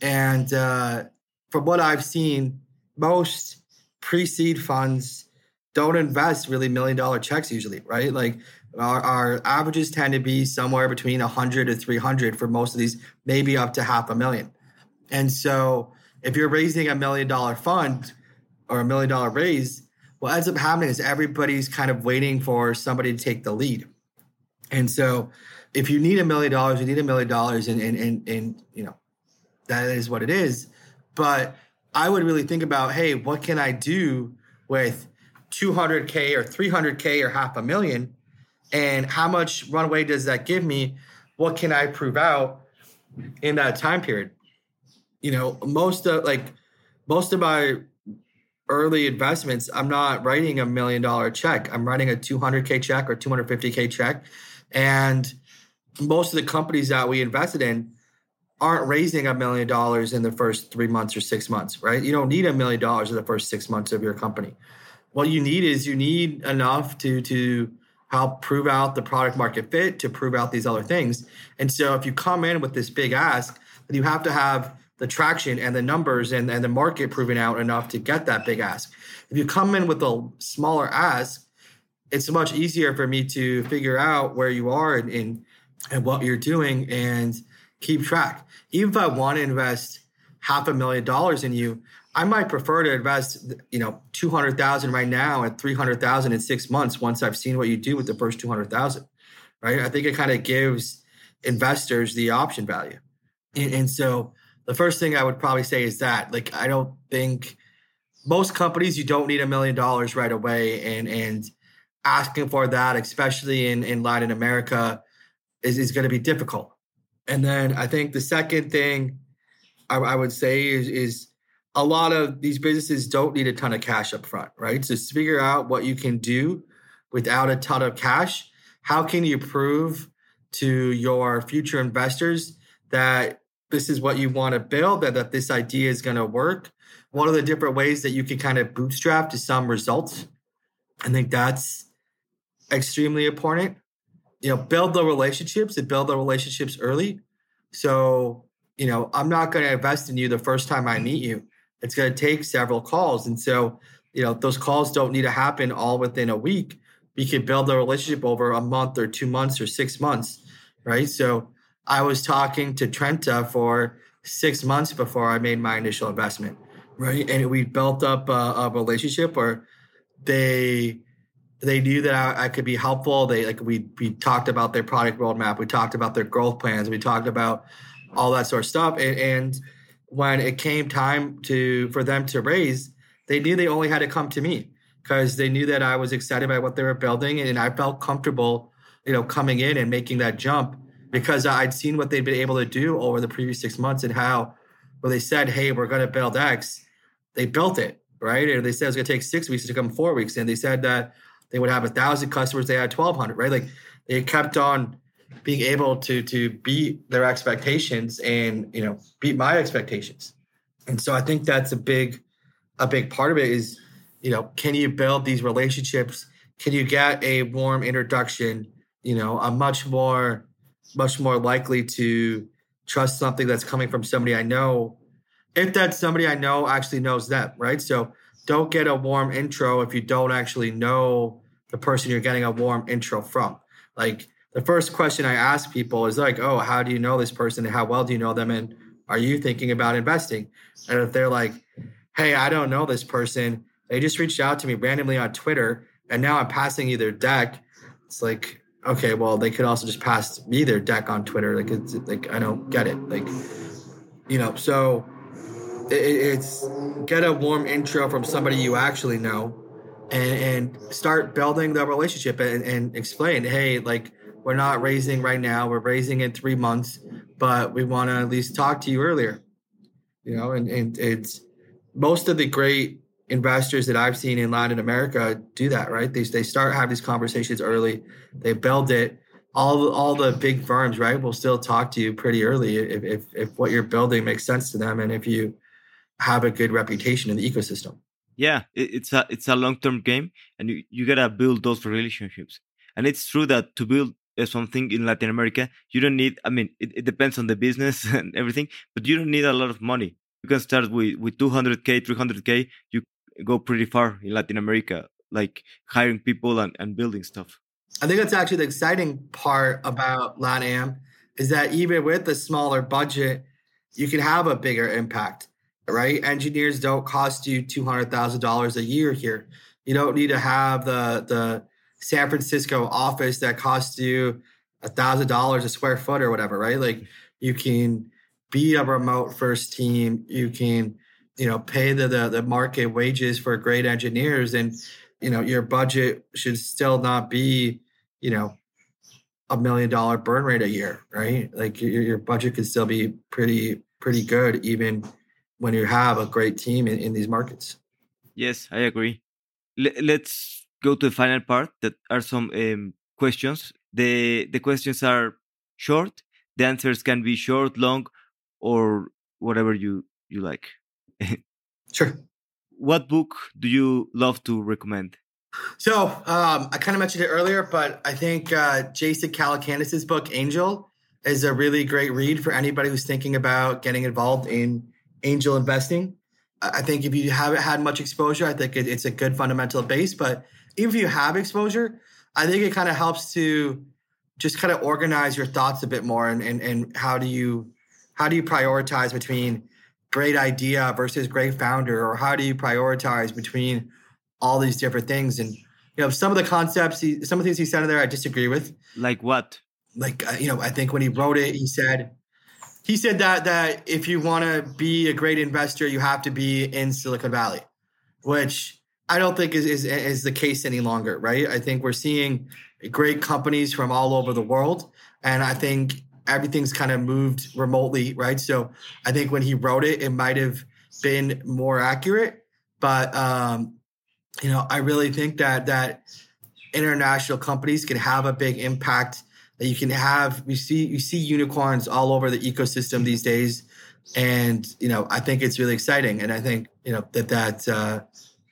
and uh, from what I've seen, most pre-seed funds don't invest really million dollar checks usually, right? Like our, our, averages tend to be somewhere between 100 to 300 for most of these, maybe up to half a million. And so if you're raising a million dollar fund or a million dollar raise, what ends up happening is everybody's kind of waiting for somebody to take the lead. And so if you need a million dollars, you need a million dollars and, and, and, and, you know, that is what it is. But I would really think about, hey, what can I do with 200K or 300K or half a million? And how much runway does that give me? What can I prove out in that time period? You know, most of like most of my early investments, I'm not writing a million dollar check. I'm writing a 200K check or 250K check. And most of the companies that we invested in aren't raising a million dollars in the first three months or six months, right? You don't need a million dollars in the first six months of your company. What you need is you need enough to to help prove out the product market fit, to prove out these other things. And so if you come in with this big ask, then you have to have the traction and the numbers and, and the market proving out enough to get that big ask. If you come in with a smaller ask, it's much easier for me to figure out where you are and, and, and what you're doing and keep track. Even if I want to invest half a million dollars in you, I might prefer to invest, you know, 200,000 right now at 300,000 in six months once I've seen what you do with the first 200,000, right? I think it kind of gives investors the option value. And, and so the first thing I would probably say is that, like, I don't think most companies, you don't need a million dollars right away. And, and asking for that, especially in, in Latin America, is, is going to be difficult. And then I think the second thing I, I would say is, is a lot of these businesses don't need a ton of cash up front, right? So figure out what you can do without a ton of cash. How can you prove to your future investors that this is what you want to build, that, that this idea is going to work. What are the different ways that you can kind of bootstrap to some results? I think that's extremely important. You know, build the relationships and build the relationships early. So, you know, I'm not going to invest in you the first time I meet you. It's going to take several calls. And so, you know, those calls don't need to happen all within a week. We could build a relationship over a month or two months or six months, right? So, I was talking to Treinta for six months before I made my initial investment, right? And we built up a, a relationship where they they knew that I, I, could be helpful. They like we we talked about their product roadmap, we talked about their growth plans, we talked about all that sort of stuff. And, and when it came time to for them to raise, they knew they only had to come to me because they knew that I was excited by what they were building, and I felt comfortable, you know, coming in and making that jump because I'd seen what they'd been able to do over the previous six months and how when they said, "Hey, we're going to build X," they built it right. And they said it was going to take six weeks to come four weeks, and they said that they would have a thousand customers. They had twelve hundred, right? Like they kept on being able to to beat their expectations and you know beat my expectations. And so I think that's a big a big part of it is you know can you build these relationships? Can you get a warm introduction? You know, a much more much more likely to trust something that's coming from somebody I know if that somebody I know actually knows them, right? So don't get a warm intro if you don't actually know the person you're getting a warm intro from. Like the first question I ask people is like, "Oh, how do you know this person and how well do you know them and are you thinking about investing?" And if they're like, "Hey, I don't know this person. They just reached out to me randomly on Twitter and now I'm passing you their deck." It's like, okay, well, they could also just pass me their deck on Twitter. Like, it's like I don't get it. Like, you know, so it's get a warm intro from somebody you actually know, and, and start building the relationship and, and explain, hey, like we're not raising right now. We're raising in three months. but we want to at least talk to you earlier. You know, and, and it's most of the great investors that I've seen in Latin America do that, right? They, they start have these conversations early, they build it. All, all the big firms, right, will still talk to you pretty early if, if, if what you're building makes sense to them and if you have a good reputation in the ecosystem. Yeah, it's a it's a long term game, and you, you gotta build those relationships. And it's true that to build uh, something in Latin America, you don't need. I mean, it, it depends on the business [LAUGHS] and everything, but you don't need a lot of money. You can start with with 200k, 300k. You go pretty far in Latin America, like hiring people and, and building stuff. I think that's actually the exciting part about LATAM is that even with a smaller budget, you can have a bigger impact right? Engineers don't cost you two hundred thousand dollars a year here. You don't need to have the the San Francisco office that costs you a thousand dollars a square foot or whatever, right? Like you can be a remote first team. You can, you know, pay the, the the market wages for great engineers, and you know your budget should still not be, you know, a million dollar burn rate a year, right? Like your, your budget could still be pretty pretty good even when you have a great team in, in these markets. Yes, I agree. L- let's go to the final part. That are some um, questions. the The questions are short. The answers can be short, long, or whatever you you like. [LAUGHS] sure. What book do you love to recommend? So um, I kind of mentioned it earlier, but I think uh, Jason Calacanis's book Angel is a really great read for anybody who's thinking about getting involved in angel investing. I think if you haven't had much exposure, I think it's a good fundamental base. But even if you have exposure, I think it kind of helps to just kind of organize your thoughts a bit more and, and, and how do you how do you prioritize between great idea versus great founder or how do you prioritize between all these different things and you know some of the concepts he, some of the things he said in there i disagree with like what like uh, you know i think when he wrote it he said he said that that if you want to be a great investor, you have to be in Silicon Valley, which I don't think is, is is the case any longer, right? I think we're seeing great companies from all over the world, and I think everything's kind of moved remotely, right? So I think when he wrote it, it might have been more accurate, but um, you know, I really think that that international companies can have a big impact that you can have. You see you see unicorns all over the ecosystem these days. And you know i think it's really exciting. And i think you know that that uh,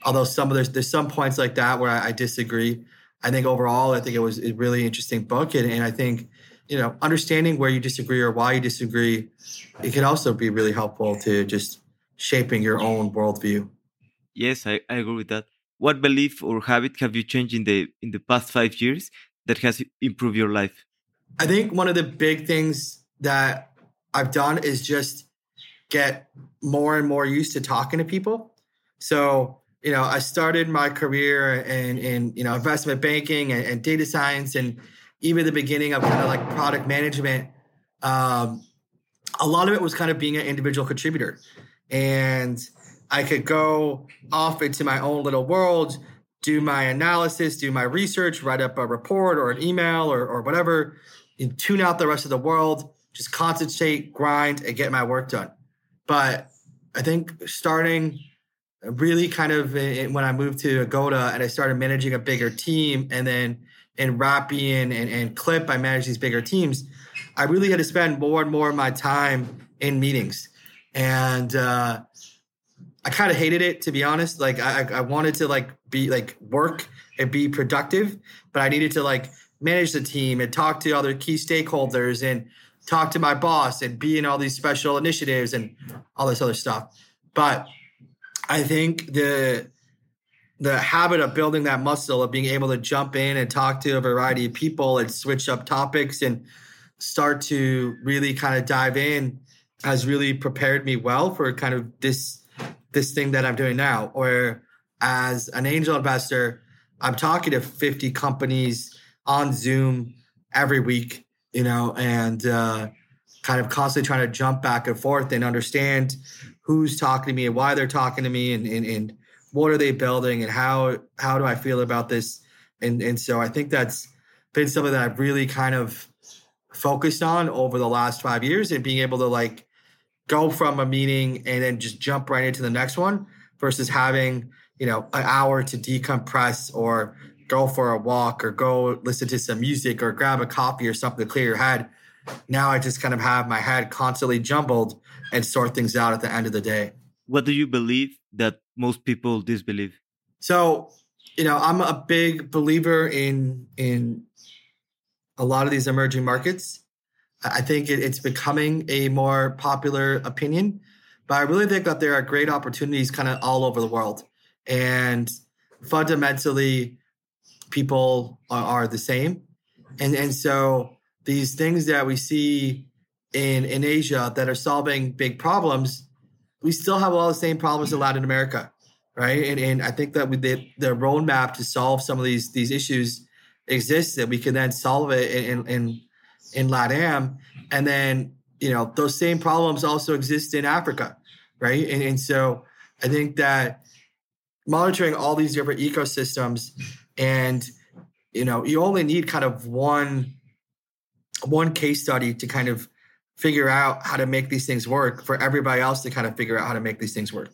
although some of there's there's some points like that where I, I, disagree i think overall i think it was a really interesting book. And, and i think you know understanding where you disagree or why you disagree it can also be really helpful to just shaping your own worldview. Yes i, I agree with that. What belief or habit have you changed in the in the past five years that has improved your life I think one of the big things that I've done is just get more and more used to talking to people. So, you know, I started my career in, in you know, investment banking and, and data science and even the beginning of kind of like product management. Um, a lot of it was kind of being an individual contributor. And I could go off into my own little world, do my analysis, do my research, write up a report or an email or, or whatever, and tune out the rest of the world, just concentrate, grind, and get my work done. But I think starting really kind of when I moved to Agoda and I started managing a bigger team, and then in Rappi and, and, and Clip, I managed these bigger teams. I really had to spend more and more of my time in meetings. And uh, I kind of hated it, to be honest. Like I, I wanted to like be like work and be productive, but I needed to like manage the team and talk to other key stakeholders and talk to my boss and be in all these special initiatives and all this other stuff. But I think the the habit of building that muscle of being able to jump in and talk to a variety of people and switch up topics and start to really kind of dive in has really prepared me well for kind of this this thing that I'm doing now. Or as an angel investor, I'm talking to 50 companies on Zoom every week, you know, and uh, kind of constantly trying to jump back and forth and understand who's talking to me and why they're talking to me and, and, and what are they building and how how do I feel about this? And and so I think that's been something that I've really kind of focused on over the last five years and being able to like go from a meeting and then just jump right into the next one versus having you know an hour to decompress or go for a walk or go listen to some music or grab a coffee or something to clear your head. Now i just kind of have my head constantly jumbled and sort things out at the end of the day. What do you believe that most people disbelieve? So you know i'm a big believer in in a lot of these emerging markets. I think it's becoming a more popular opinion but i really think that there are great opportunities kind of all over the world. And fundamentally people are, are the same. And and so these things that we see in in asia that are solving big problems we still have all the same problems in latin america right? And, and i think that with the, the roadmap to solve some of these these issues exists that we can then solve it in in in latam. And then you know those same problems also exist in africa right? And, and so i think that monitoring all these different ecosystems and you know you only need kind of one one case study to kind of figure out how to make these things work for everybody else to kind of figure out how to make these things work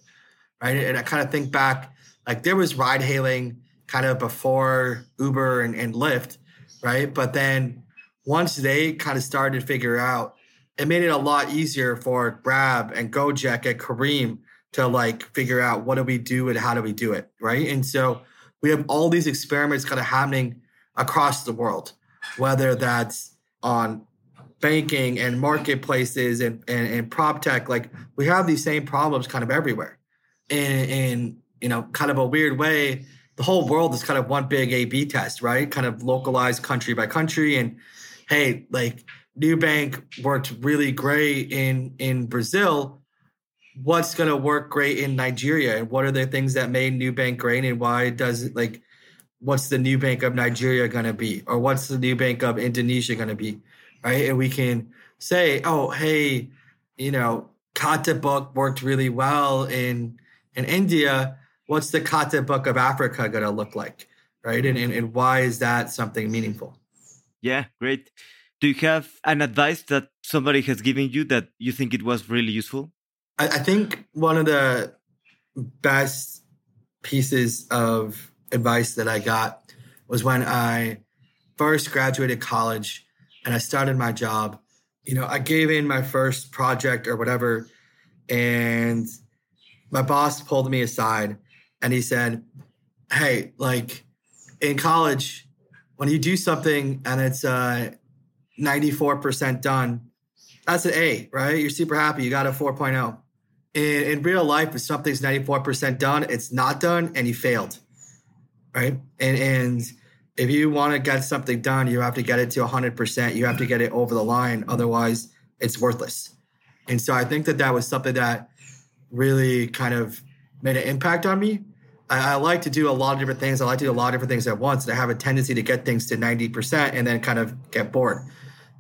right? And i kind of think back like there was ride hailing kind of before uber and, and lyft right? But then once they kind of started to figure out it made it a lot easier for grab and gojek and careem to like figure out what do we do and how do we do it right? And so we have all these experiments kind of happening across the world whether that's on banking and marketplaces and, and, and prop tech like we have these same problems kind of everywhere. In, in you know kind of a weird way the whole world is kind of one big a b test right? Kind of localized country by country. And hey like Nubank worked really great in in brazil what's going to work great in Nigeria and what are the things that made Nubank great and why does it like what's the Nubank of Nigeria going to be or what's the Nubank of Indonesia going to be right? And we can say oh hey you know Khatabook worked really well in in India. What's the Khatabook of Africa going to look like? Right? And, and and why is that something meaningful? Yeah great. Do you have an advice that somebody has given you that you think it was really useful I, I think one of the best pieces of advice that I got was when I first graduated college and I started my job. You know, I gave in my first project or whatever, and my boss pulled me aside and he said, Hey, like in college, when you do something and it's uh, 94% done, that's an A, right? You're super happy. You got a 4.0 in, in real life, if something's 94% done, it's not done and you failed. Right. And and if you want to get something done, you have to get it to 100%. You have to get it over the line. Otherwise, it's worthless. And so I think that that was something that really kind of made an impact on me. I, I, like to do a lot of different things. I like to do a lot of different things at once. And I have a tendency to get things to 90% and then kind of get bored.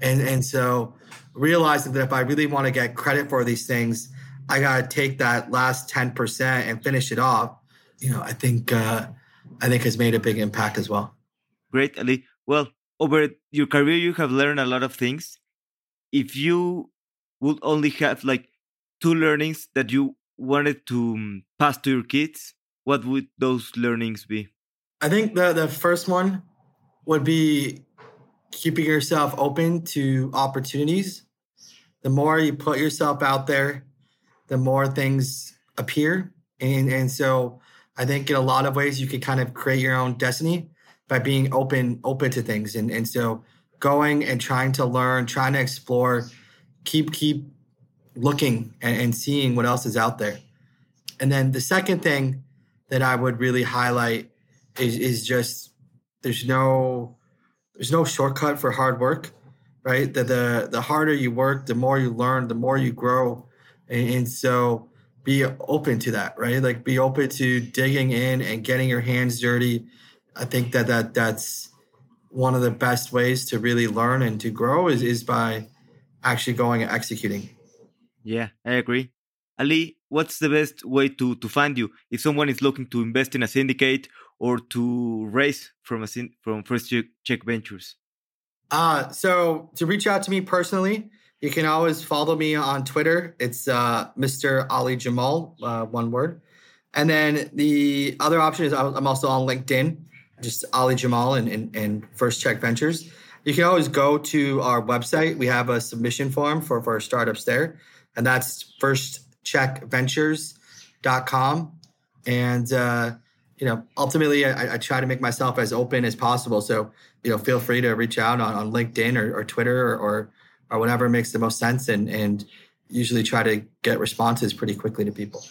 And, and so realizing that if I really want to get credit for these things, I got to take that last 10% and finish it off, you know, I think, uh, I think has made a big impact as well. Great, Ali. Well, over your career, you have learned a lot of things. If you would only have like two learnings that you wanted to um, pass to your kids, what would those learnings be? I think the, the first one would be keeping yourself open to opportunities. The more you put yourself out there, the more things appear. And, and so I think in a lot of ways you can kind of create your own destiny by being open, open to things. And, and so going and trying to learn, trying to explore, keep, keep looking and, and seeing what else is out there. And then the second thing that I would really highlight is, is just there's no there's no shortcut for hard work, right? The, the the harder you work, the more you learn, the more you grow, and, and so be open to that, right? Like be open to digging in and getting your hands dirty. I think that, that that's one of the best ways to really learn and to grow is, is by actually going and executing. Yeah, I agree. Ali, what's the best way to, to find you if someone is looking to invest in a syndicate or to raise from a from First Check Ventures? Uh, so to reach out to me personally, you can always follow me on Twitter. It's uh, Mr. Ali Jamal, uh, one word. And then the other option is I'm also on LinkedIn, just Ali Jamal and, and, and First Check Ventures. You can always go to our website. We have a submission form for, for startups there, and that's firstcheckventures.com. And, uh, you know, ultimately, I, I, try to make myself as open as possible. So, you know, feel free to reach out on, on LinkedIn or, or Twitter or, or, or whatever makes the most sense and, and usually try to get responses pretty quickly to people.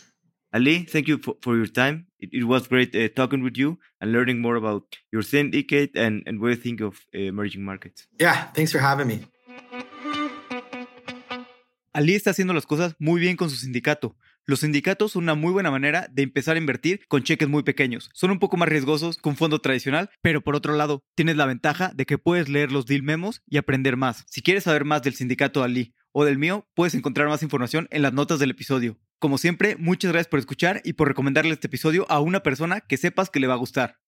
Ali, thank you for, for your time. It, it was great uh, talking with you and learning more about your syndicate and, and what you think of uh, emerging markets. Yeah, thanks for having me. Ali está haciendo las cosas muy bien con su sindicato. Los sindicatos son una muy buena manera de empezar a invertir con cheques muy pequeños. Son un poco más riesgosos que un fondo tradicional, pero por otro lado, tienes la ventaja de que puedes leer los deal memos y aprender más. Si quieres saber más del sindicato Ali o del mío, puedes encontrar más información en las notas del episodio. Como siempre, muchas gracias por escuchar y por recomendarle este episodio a una persona que sepas que le va a gustar.